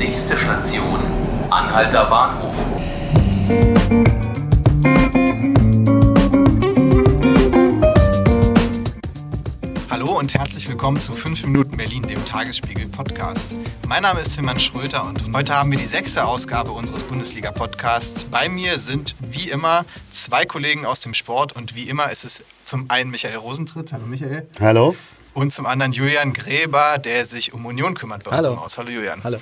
Nächste Station, Anhalter Bahnhof. Hallo und herzlich willkommen zu 5 Minuten Berlin, dem Tagesspiegel Podcast. Mein Name ist Tilman Schröter und heute haben wir die sechste Ausgabe unseres Bundesliga-Podcasts. Bei mir sind wie immer zwei Kollegen aus dem Sport und wie immer ist es zum einen Michael Rosentritt. Hallo Michael. Hallo. Und zum anderen Julian Gräber, der sich um Union kümmert bei uns Hallo. im Haus. Hallo Julian. Hallo.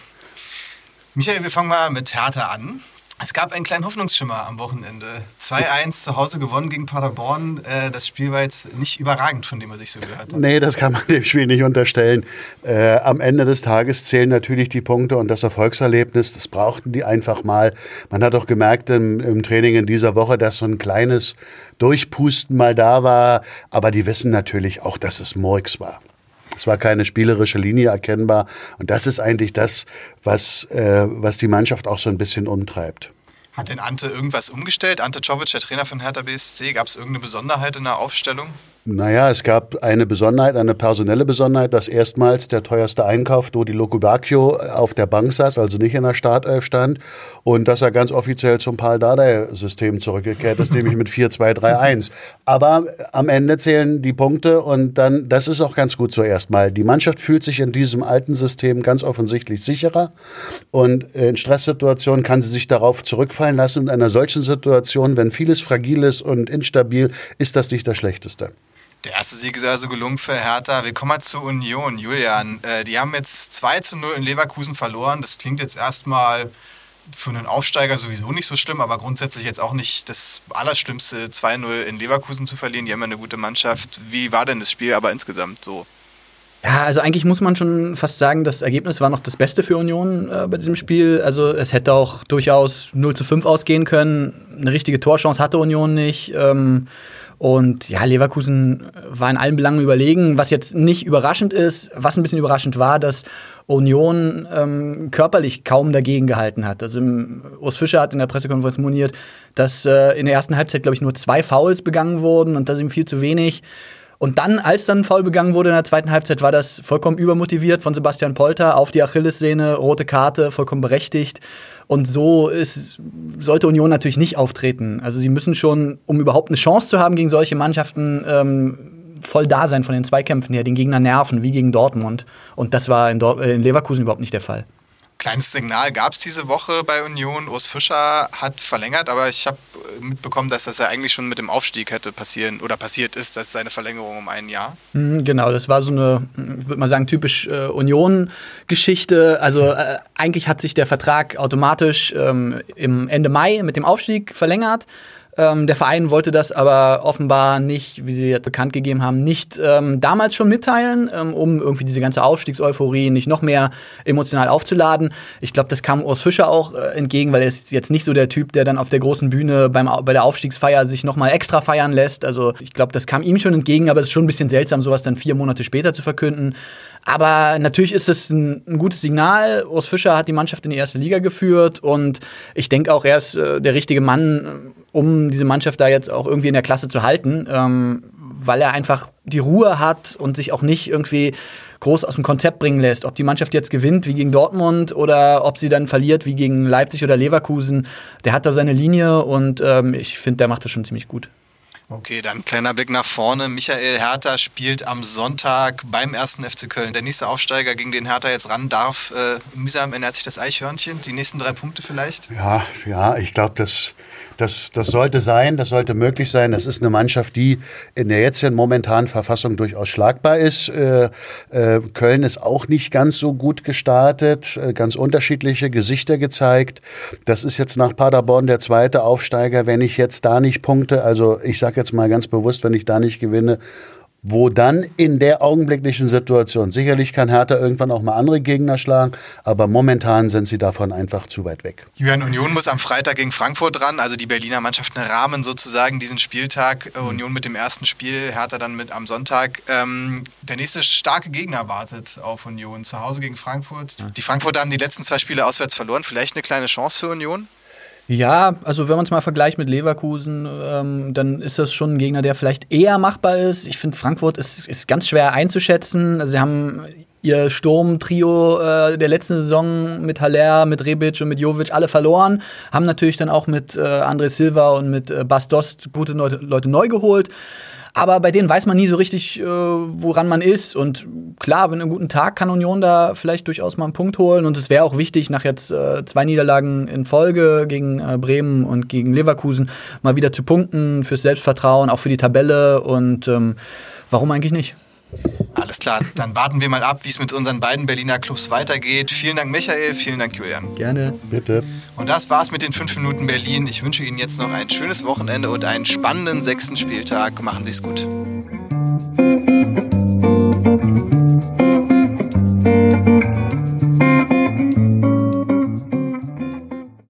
Michael, wir fangen mal mit Hertha an. Es gab einen kleinen Hoffnungsschimmer am Wochenende. 2-1 zu Hause gewonnen gegen Paderborn. Äh, Das Spiel war jetzt nicht überragend, von dem was ich so gehört habe. Nee, das kann man dem Spiel nicht unterstellen. Äh, am Ende des Tages zählen natürlich die Punkte und das Erfolgserlebnis. Das brauchten die einfach mal. Man hat auch gemerkt im, im Training in dieser Woche, dass so ein kleines Durchpusten mal da war. Aber die wissen natürlich auch, dass es Murks war. Es war keine spielerische Linie erkennbar. Und das ist eigentlich das, was, äh, was die Mannschaft auch so ein bisschen umtreibt. Hat denn Ante irgendwas umgestellt? Ante Czovic, der Trainer von Hertha BSC, gab es irgendeine Besonderheit in der Aufstellung? Naja, es gab eine Besonderheit, eine personelle Besonderheit, dass erstmals der teuerste Einkauf, Dodi Lokubakio, auf der Bank saß, also nicht in der Startelf stand und dass er ganz offiziell zum Paul Dardai-System zurückgekehrt ist, nämlich mit 4-2-3-1. Aber am Ende zählen die Punkte und dann, das ist auch ganz gut so erstmal. Die Mannschaft fühlt sich in diesem alten System ganz offensichtlich sicherer und in Stresssituationen kann sie sich darauf zurückfallen lassen. Und in einer solchen Situation, wenn vieles fragil ist und instabil, ist das nicht das Schlechteste. Der erste Sieg ist also gelungen für Hertha. Wir kommen zur Union. Julian, äh, die haben jetzt 2 zu 0 in Leverkusen verloren. Das klingt jetzt erstmal für einen Aufsteiger sowieso nicht so schlimm, aber grundsätzlich jetzt auch nicht das Allerschlimmste, 2-0 in Leverkusen zu verlieren. Die haben ja eine gute Mannschaft. Wie war denn das Spiel aber insgesamt so? Ja, also eigentlich muss man schon fast sagen, das Ergebnis war noch das Beste für Union äh, bei diesem Spiel. Also es hätte auch durchaus 0 zu 5 ausgehen können. Eine richtige Torchance hatte Union nicht. Ähm, und ja, Leverkusen war in allen Belangen überlegen, was jetzt nicht überraschend ist. Was ein bisschen überraschend war, dass Union ähm, körperlich kaum dagegen gehalten hat. Also im, Urs Fischer hat in der Pressekonferenz moniert, dass äh, in der ersten Halbzeit, glaube ich, nur zwei Fouls begangen wurden und das ihm viel zu wenig. Und dann, als dann ein Foul begangen wurde in der zweiten Halbzeit, war das vollkommen übermotiviert von Sebastian Polter auf die Achillessehne, rote Karte, vollkommen berechtigt. Und so ist, sollte Union natürlich nicht auftreten. Also sie müssen schon, um überhaupt eine Chance zu haben gegen solche Mannschaften, ähm, voll da sein von den Zweikämpfen her, den Gegner nerven, wie gegen Dortmund. Und das war in, Dor äh, in Leverkusen überhaupt nicht der Fall. Kleines Signal gab es diese Woche bei Union. Urs Fischer hat verlängert, aber ich habe mitbekommen, dass das ja eigentlich schon mit dem Aufstieg hätte passieren oder passiert ist, dass seine Verlängerung um ein Jahr. Mhm, Genau, das war so eine, ich würde mal sagen, typisch äh, Union-Geschichte. Also äh, eigentlich hat sich der Vertrag automatisch ähm, im Ende Mai mit dem Aufstieg verlängert. Ähm, der Verein wollte das aber offenbar nicht, wie sie jetzt bekannt gegeben haben, nicht ähm, damals schon mitteilen, ähm, um irgendwie diese ganze Aufstiegseuphorie nicht noch mehr emotional aufzuladen. Ich glaube, das kam Urs Fischer auch äh, entgegen, weil er ist jetzt nicht so der Typ, der dann auf der großen Bühne beim, bei der Aufstiegsfeier sich noch mal extra feiern lässt. Also ich glaube, das kam ihm schon entgegen, aber es ist schon ein bisschen seltsam, sowas dann vier Monate später zu verkünden. Aber natürlich ist es ein, ein gutes Signal. Urs Fischer hat die Mannschaft in die erste Liga geführt und ich denke auch, er ist äh, der richtige Mann, um diese Mannschaft da jetzt auch irgendwie in der Klasse zu halten, ähm, weil er einfach die Ruhe hat und sich auch nicht irgendwie groß aus dem Konzept bringen lässt. Ob die Mannschaft jetzt gewinnt wie gegen Dortmund oder ob sie dann verliert wie gegen Leipzig oder Leverkusen, der hat da seine Linie und ähm, ich finde, der macht das schon ziemlich gut. Okay, dann kleiner Blick nach vorne. Michael Hertha spielt am Sonntag beim ersten FC Köln. Der nächste Aufsteiger, gegen den Hertha jetzt ran darf. Äh, mühsam ernährt sich das Eichhörnchen. Die nächsten drei Punkte vielleicht. Ja, ja, ich glaube, das, das, das sollte sein, das sollte möglich sein. Das ist eine Mannschaft, die in der jetzigen momentanen Verfassung durchaus schlagbar ist. Äh, äh, Köln ist auch nicht ganz so gut gestartet, äh, ganz unterschiedliche Gesichter gezeigt. Das ist jetzt nach Paderborn der zweite Aufsteiger. Wenn ich jetzt da nicht punkte, also ich sage jetzt mal ganz bewusst, wenn ich da nicht gewinne, wo dann in der augenblicklichen Situation, sicherlich kann Hertha irgendwann auch mal andere Gegner schlagen, aber momentan sind sie davon einfach zu weit weg. Julian Union muss am Freitag gegen Frankfurt ran. Also die Berliner Mannschaften rahmen sozusagen diesen Spieltag. Äh, Union mit dem ersten Spiel, Hertha dann mit am Sonntag. Ähm, der nächste starke Gegner wartet auf Union. Zu Hause gegen Frankfurt. Die Frankfurter haben die letzten zwei Spiele auswärts verloren. Vielleicht eine kleine Chance für Union? Ja, also wenn man es mal vergleicht mit Leverkusen, ähm, dann ist das schon ein Gegner, der vielleicht eher machbar ist. Ich finde, Frankfurt ist, ist ganz schwer einzuschätzen. Also sie haben ihr Sturmtrio äh, der letzten Saison mit Haller, mit Rebic und mit Jovic alle verloren. Haben natürlich dann auch mit äh, André Silva und mit äh, Bas Dost gute Leute, Leute neu geholt. Aber bei denen weiß man nie so richtig, äh, woran man ist. Und klar, wenn einen guten Tag kann Union da vielleicht durchaus mal einen Punkt holen. Und es wäre auch wichtig, nach jetzt äh, zwei Niederlagen in Folge gegen äh, Bremen und gegen Leverkusen mal wieder zu punkten fürs Selbstvertrauen, auch für die Tabelle. Und ähm, warum eigentlich nicht? Alles klar, dann warten wir mal ab, wie es mit unseren beiden Berliner Clubs weitergeht. Vielen Dank, Michael, vielen Dank, Julian. Gerne. Bitte. Und das war's mit den 5 Minuten Berlin. Ich wünsche Ihnen jetzt noch ein schönes Wochenende und einen spannenden sechsten Spieltag. Machen Sie es gut.